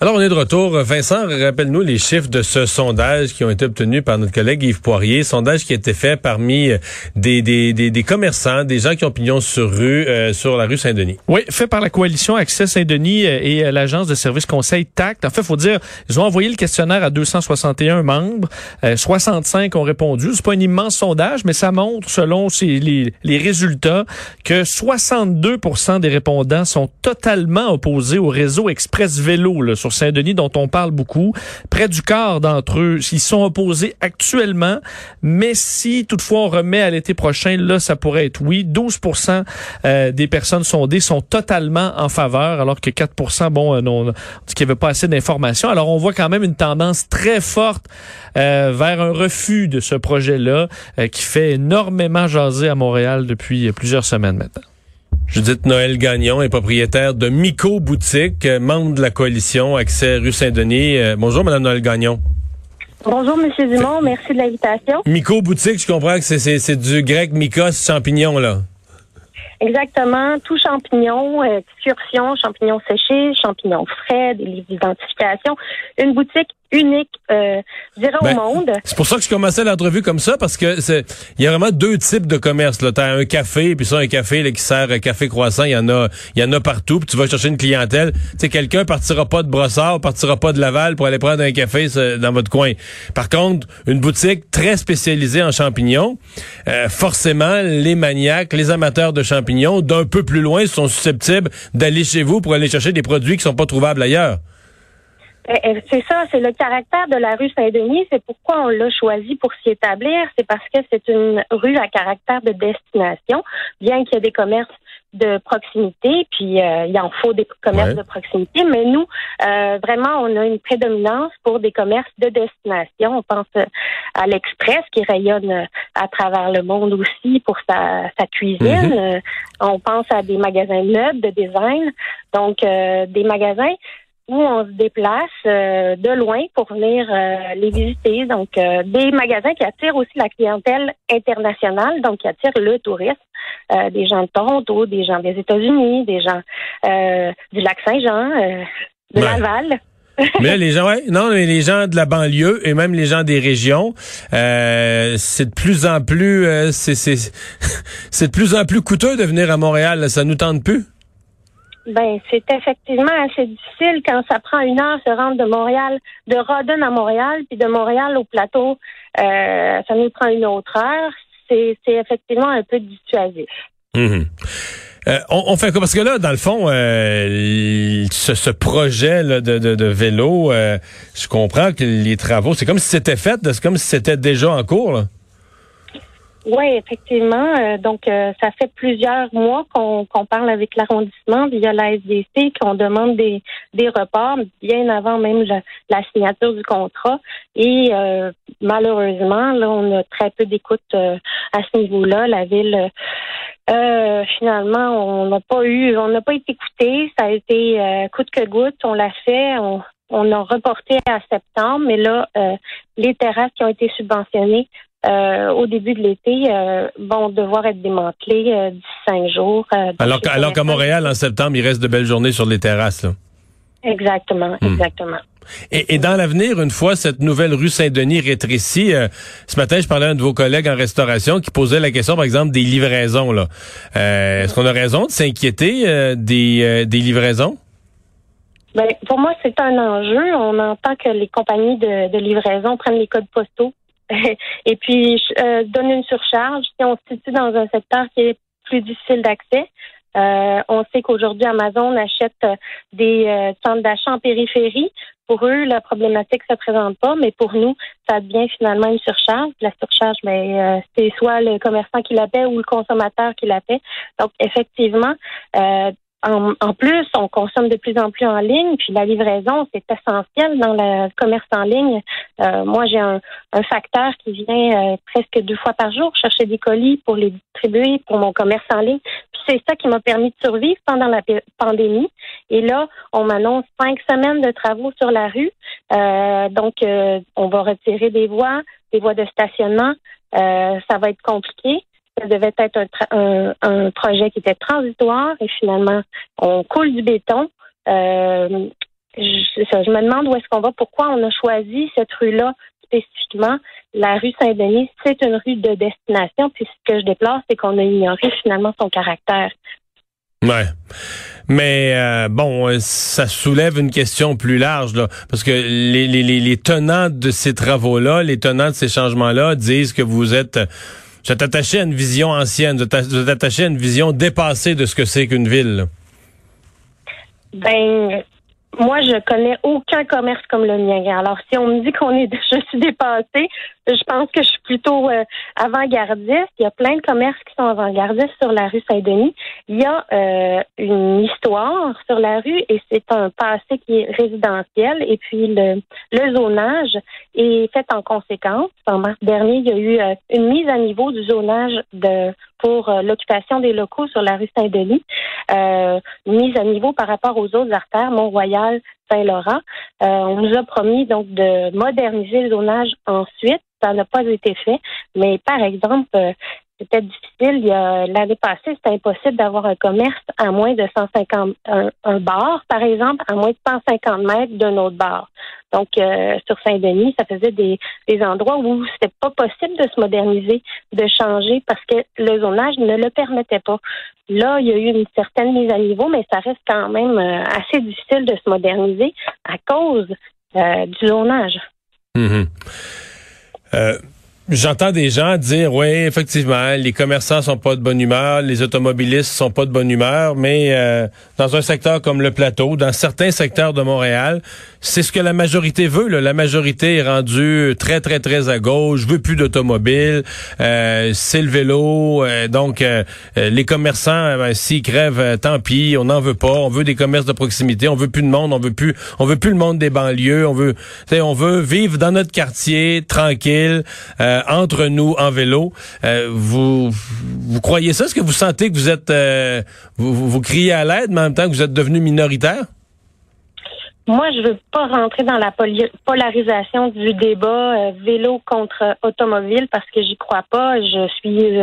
Alors, on est de retour. Vincent, rappelle-nous les chiffres de ce sondage qui ont été obtenus par notre collègue Yves Poirier. Sondage qui a été fait parmi euh, des, des, des, des commerçants, des gens qui ont pignon sur rue, euh, sur la rue Saint-Denis. Oui, fait par la coalition Accès Saint-Denis euh, et l'agence de services conseil TACT. En fait, faut dire, ils ont envoyé le questionnaire à 261 membres. 65 ont répondu. C'est pas un immense sondage, mais ça montre, selon les, les résultats, que 62% des répondants sont totalement opposés au réseau Express Vélo là, Saint-Denis dont on parle beaucoup. Près du quart d'entre eux, ils sont opposés actuellement, mais si toutefois on remet à l'été prochain, là, ça pourrait être oui. 12% euh, des personnes sondées sont totalement en faveur, alors que 4% bon, euh, non, dit qu'il n'y avait pas assez d'informations. Alors on voit quand même une tendance très forte euh, vers un refus de ce projet-là qui fait énormément jaser à Montréal depuis plusieurs semaines maintenant. Judith Noël Gagnon est propriétaire de Mico Boutique, euh, membre de la coalition Accès rue Saint-Denis. Euh, bonjour, Madame Noël Gagnon. Bonjour, Monsieur Dumont. Merci de l'invitation. Mico Boutique, je comprends que c'est du grec mycos, champignon, là. Exactement, tout champignon, euh, excursion, champignons séchés, champignons frais, des livres d'identification. Une boutique unique, euh, je dirais au ben, monde. C'est pour ça que je commençais l'entrevue comme ça, parce que c'est il y a vraiment deux types de commerce. Là, t'as un café, puis ça un café là, qui sert un café croissant, il y en a, il y en a partout. Puis tu vas chercher une clientèle. Tu sais, quelqu'un partira pas de Brossard, partira pas de Laval pour aller prendre un café dans votre coin. Par contre, une boutique très spécialisée en champignons, euh, forcément, les maniaques, les amateurs de champignons, d'un peu plus loin, sont susceptibles d'aller chez vous pour aller chercher des produits qui sont pas trouvables ailleurs. Eh, eh, c'est ça, c'est le caractère de la rue Saint-Denis. C'est pourquoi on l'a choisi pour s'y établir. C'est parce que c'est une rue à caractère de destination, bien qu'il y ait des commerces de proximité, puis euh, il en faut des commerces de proximité, mais nous, euh, vraiment, on a une prédominance pour des commerces de destination. On pense à l'Express qui rayonne à travers le monde aussi pour sa, sa cuisine. Mm-hmm. on pense à des magasins de meubles, de design, donc des magasins où on se déplace euh, de loin pour venir euh, les visiter. Donc, euh, des magasins qui attirent aussi la clientèle internationale, donc qui attirent le tourisme, des gens de Toronto, des gens des États-Unis, des gens du lac Saint-Jean, de Laval. mais les gens, ouais, non, les gens de la banlieue et même les gens des régions, c'est de plus en plus, c'est c'est de plus en plus coûteux de venir à Montréal. Ça nous tente plus. Ben, c'est effectivement assez difficile quand ça prend une heure se rendre de Montréal, de Rodden à Montréal, puis de Montréal au plateau, euh, ça nous prend une autre heure. C'est, effectivement un peu dissuasif. Mhm. Euh, on, fait quoi? Parce que là, dans le fond, euh, ce, projet de, de, vélo, je comprends que les travaux, c'est comme si c'était fait, c'est comme si c'était déjà en cours. Oui, effectivement. Euh, donc, euh, ça fait plusieurs mois qu'on parle avec l'arrondissement via la SDC, qu'on demande des, des reports, bien avant même la, signature du contrat. Et euh, malheureusement, là, on a très peu d'écoute à ce niveau-là. La ville, finalement, on n'a pas eu, on n'a pas été écouté. Ça a été coûte que goutte. On l'a fait. On, on a reporté à septembre, mais là, les terrasses qui ont été subventionnées euh, au début de l'été euh, vont devoir être démantelés euh, d'ici cinq jours. alors alors qu'à Montréal, en septembre, il reste de belles journées sur les terrasses. Exactement, hmm. exactement. Et, et, dans l'avenir, une fois cette nouvelle rue Saint-Denis rétrécie, ce matin, je parlais à un de vos collègues en restauration qui posait la question, par exemple, des livraisons. Là, est-ce qu'on a raison de s'inquiéter des, des livraisons? Ben, pour moi, c'est un enjeu. On entend que les compagnies de, de livraison prennent les codes postaux et puis euh, donne une surcharge. Si on se situe dans un secteur qui est plus difficile d'accès, euh, on sait qu'aujourd'hui Amazon achète des euh, centres d'achat en périphérie pour eux, la problématique se présente pas, mais pour nous, ça devient finalement une surcharge. La surcharge, ben, euh, c'est soit le commerçant qui la paie ou le consommateur qui la paie. Donc, effectivement, en, plus, on consomme de plus en plus en ligne, puis la livraison, c'est essentiel dans le commerce en ligne. Euh, moi, j'ai un, facteur qui vient euh, presque deux fois par jour chercher des colis pour les distribuer pour mon commerce en ligne. Puis c'est ça qui m'a permis de survivre pendant la pandémie. Et là, on m'annonce cinq semaines de travaux sur la rue. Euh, donc, on va retirer des voies, des voies de stationnement. ça va être compliqué ça devait être un, projet qui était transitoire et finalement, on coule du béton. Euh, je, me demande où est-ce qu'on va, pourquoi on a choisi cette rue-là spécifiquement. La rue Saint-Denis, c'est une rue de destination. Puis ce que je déplore, c'est qu'on a ignoré finalement son caractère. Ouais. Mais euh, bon, ça soulève une question plus large, là, parce que les, les, les tenants de ces travaux-là, les tenants de ces changements-là disent que vous êtes vous êtes attaché à une vision ancienne, vous êtes attaché à une vision dépassée de ce que c'est qu'une ville. Ben, moi, je connais aucun commerce comme le mien. Alors, si on me dit qu'on est, je suis dépassée, je pense que je suis plutôt euh, avant-gardiste. Il y a plein de commerces qui sont avant-gardistes sur la rue Saint-Denis. Il y a euh, une histoire sur la rue et c'est un passé qui est résidentiel. Et puis le, le zonage est fait en conséquence. En mars dernier, il y a eu euh, une mise à niveau du zonage de pour l'occupation des locaux sur la rue Saint-Denis, euh, mise à niveau par rapport aux autres artères, Mont-Royal, Saint-Laurent. on nous a promis donc de moderniser le zonage ensuite ça n'a pas été fait. Mais par exemple, euh, c'était difficile. L'année passée, c'était impossible d'avoir un commerce à moins de 150, un, bar, par exemple, à moins de 150 mètres d'un autre bar. Donc, euh, sur Saint-Denis, ça faisait des, des endroits où c'était pas possible de se moderniser, de changer, parce que le zonage ne le permettait pas. Là, il y a eu une certaine mise à niveau, mais ça reste quand même euh, assez difficile de se moderniser à cause du zonage. Mm-hmm. Euh, J'entends des gens dire, oui, effectivement, les commerçants sont pas de bonne humeur, les automobilistes sont pas de bonne humeur, mais euh, dans un secteur comme le plateau, dans certains secteurs de Montréal, c'est ce que la majorité veut. La majorité est rendue très, très, très à gauche, veut plus d'automobiles, euh, c'est le vélo. Euh, donc, les commerçants, ben, s'ils crèvent, tant pis, on n'en veut pas. On veut des commerces de proximité, on veut plus de monde, on veut plus, on veut plus le monde des banlieues. On veut, on veut vivre dans notre quartier tranquille. Euh, entre nous en vélo. Euh, vous vous croyez ça? Est-ce que vous sentez que vous êtes euh, vous, vous, criez à l'aide, mais en même temps que vous êtes devenu minoritaire? Moi, je veux pas rentrer dans la polarisation du débat vélo contre automobile parce que j'y crois pas. Je suis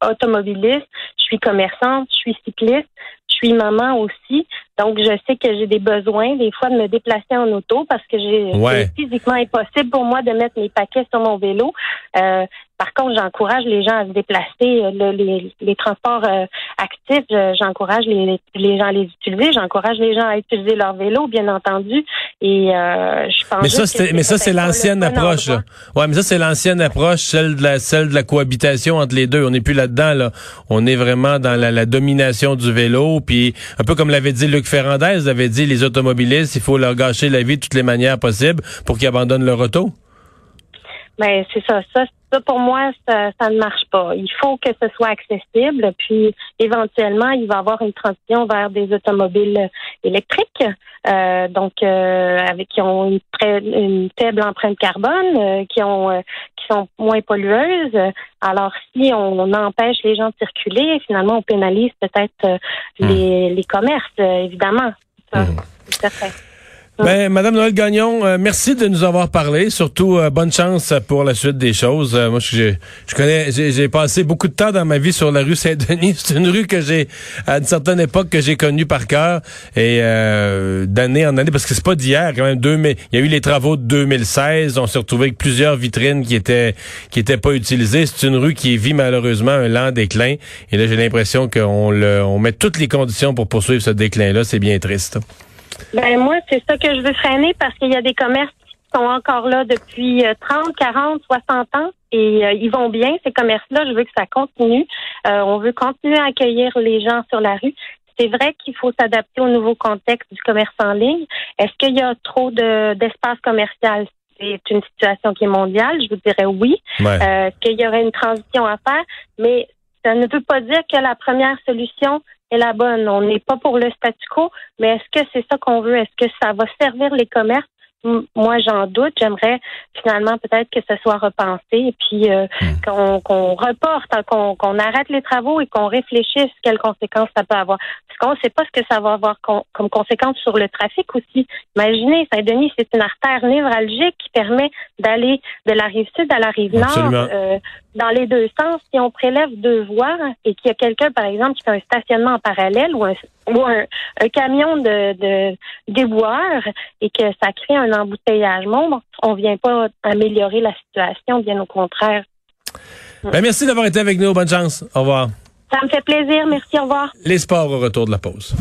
automobiliste, je suis commerçante, je suis cycliste, je suis maman aussi. Donc, je sais que j'ai des besoins, des fois, de me déplacer en auto parce que j'ai c'est physiquement impossible pour moi de mettre mes paquets sur mon vélo. Euh, par contre, j'encourage les gens à se déplacer. Euh, les, transports euh, actifs, j'encourage les, gens à les utiliser. J'encourage les gens à utiliser leur vélo, bien entendu. Et je pense. Mais ça, mais ça, c'est l'ancienne approche. Ouais, mais ça, c'est l'ancienne approche, celle de la celle de la cohabitation entre les deux. On n'est plus là-dedans. Là, on est vraiment dans la, la domination du vélo. Puis un peu comme l'avait dit Luc Ferrandez avait dit les automobilistes, il faut leur gâcher la vie de toutes les manières possibles pour qu'ils abandonnent leur auto. Ben, c'est ça. Ça, pour moi, ça, ne marche pas. Il faut que ce soit accessible, puis éventuellement, il va y avoir une transition vers des automobiles électriques, euh, donc euh, avec qui ont une, très, une faible empreinte carbone, euh, qui ont qui sont moins pollueuses. Alors, si on, empêche les gens de circuler, finalement, on pénalise peut-être hmm. les, les commerces, évidemment. Ça, mmh. C'est certain. Ben, Madame Noël Gagnon, euh, merci de nous avoir parlé. Surtout, euh, bonne chance pour la suite des choses. Euh, moi, je, connais, j'ai passé beaucoup de temps dans ma vie sur la rue Saint-Denis. C'est une rue que j'ai, à une certaine époque, que j'ai connue par cœur et d'année en année, parce que c'est pas d'hier quand même. il y a eu les travaux de 2016. On s'est retrouvé avec plusieurs vitrines qui étaient qui étaient pas utilisées. C'est une rue qui vit malheureusement un lent déclin. Et là, j'ai l'impression qu'on on met toutes les conditions pour poursuivre ce déclin-là. C'est bien triste. Ben moi, c'est ça que je veux freiner parce qu'il y a des commerces qui sont encore là depuis 30, 40, 60 ans et euh, ils vont bien, ces commerces-là. Je veux que ça continue. Euh, on veut continuer à accueillir les gens sur la rue. c'est vrai qu'il faut s'adapter au nouveau contexte du commerce en ligne. Est-ce qu'il y a trop de d'espace commercial? C'est une situation qui est mondiale, je vous dirais oui. Ouais. Euh, qu'il y aurait une transition à faire, mais ça ne veut pas dire que la première solution est la bonne. On n'est pas pour le statu quo, mais est-ce que c'est ça qu'on veut? Est-ce que ça va servir les commerces? Moi, j'en doute. J'aimerais finalement peut-être que ce soit repensé et puis euh, qu'on qu'on reporte, hein, qu'on qu'on arrête les travaux et qu'on réfléchisse quelles conséquences ça peut avoir. Parce qu'on ne sait pas ce que ça va avoir con- comme conséquence sur le trafic aussi. Imaginez, Saint-Denis, c'est une artère névralgique qui permet d'aller de la rive sud à la rive nord euh, dans les deux sens. Si on prélève deux voies et qu'il y a quelqu'un, par exemple, qui fait un stationnement en parallèle ou un, ou un, un camion de, de déboueur et que ça crée un embouteillage, bon, on vient pas améliorer la situation, bien au contraire. Ben, merci d'avoir été avec nous. Bonne chance. Au revoir. Ça me fait plaisir. Merci. Au revoir. Les sports au retour de la pause.